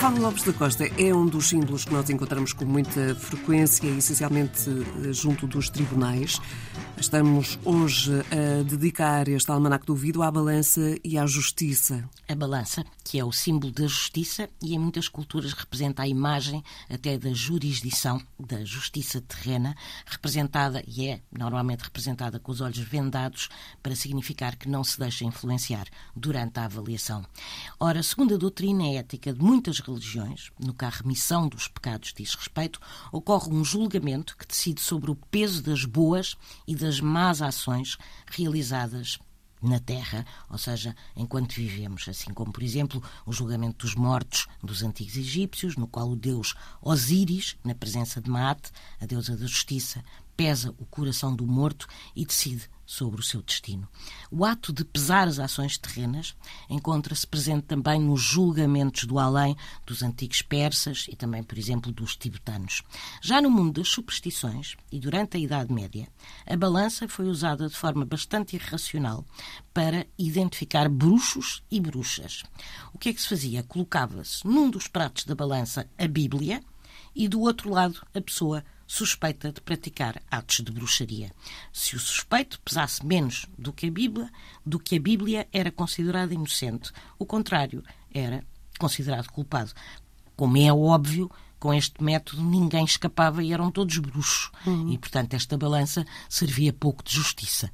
Paulo Lopes da Costa é um dos símbolos que nós encontramos com muita frequência, essencialmente eh, junto dos tribunais. Estamos hoje a dedicar este almanac do ouvido à balança e à justiça. A balança, que é o símbolo da justiça e em muitas culturas representa a imagem até da jurisdição, da justiça terrena, representada e é normalmente representada com os olhos vendados para significar que não se deixa influenciar durante a avaliação. Ora, segundo a doutrina ética de muitas religiões, no que a remissão dos pecados diz respeito, ocorre um julgamento que decide sobre o peso das boas e das más ações realizadas na Terra, ou seja, enquanto vivemos, assim como, por exemplo, o julgamento dos mortos dos antigos egípcios, no qual o deus Osíris, na presença de Maat, a deusa da justiça, pesa o coração do morto e decide sobre o seu destino. O ato de pesar as ações terrenas encontra-se presente também nos julgamentos do além dos antigos persas e também, por exemplo, dos tibetanos. Já no mundo das superstições e durante a Idade Média, a balança foi usada de forma bastante irracional para identificar bruxos e bruxas. O que é que se fazia? Colocava-se num dos pratos da balança a Bíblia e do outro lado a pessoa suspeita de praticar atos de bruxaria. Se o suspeito pesasse menos do que a Bíblia, do que a Bíblia era considerado inocente. O contrário era considerado culpado. Como é óbvio, com este método ninguém escapava e eram todos bruxos. Uhum. E, portanto, esta balança servia pouco de justiça.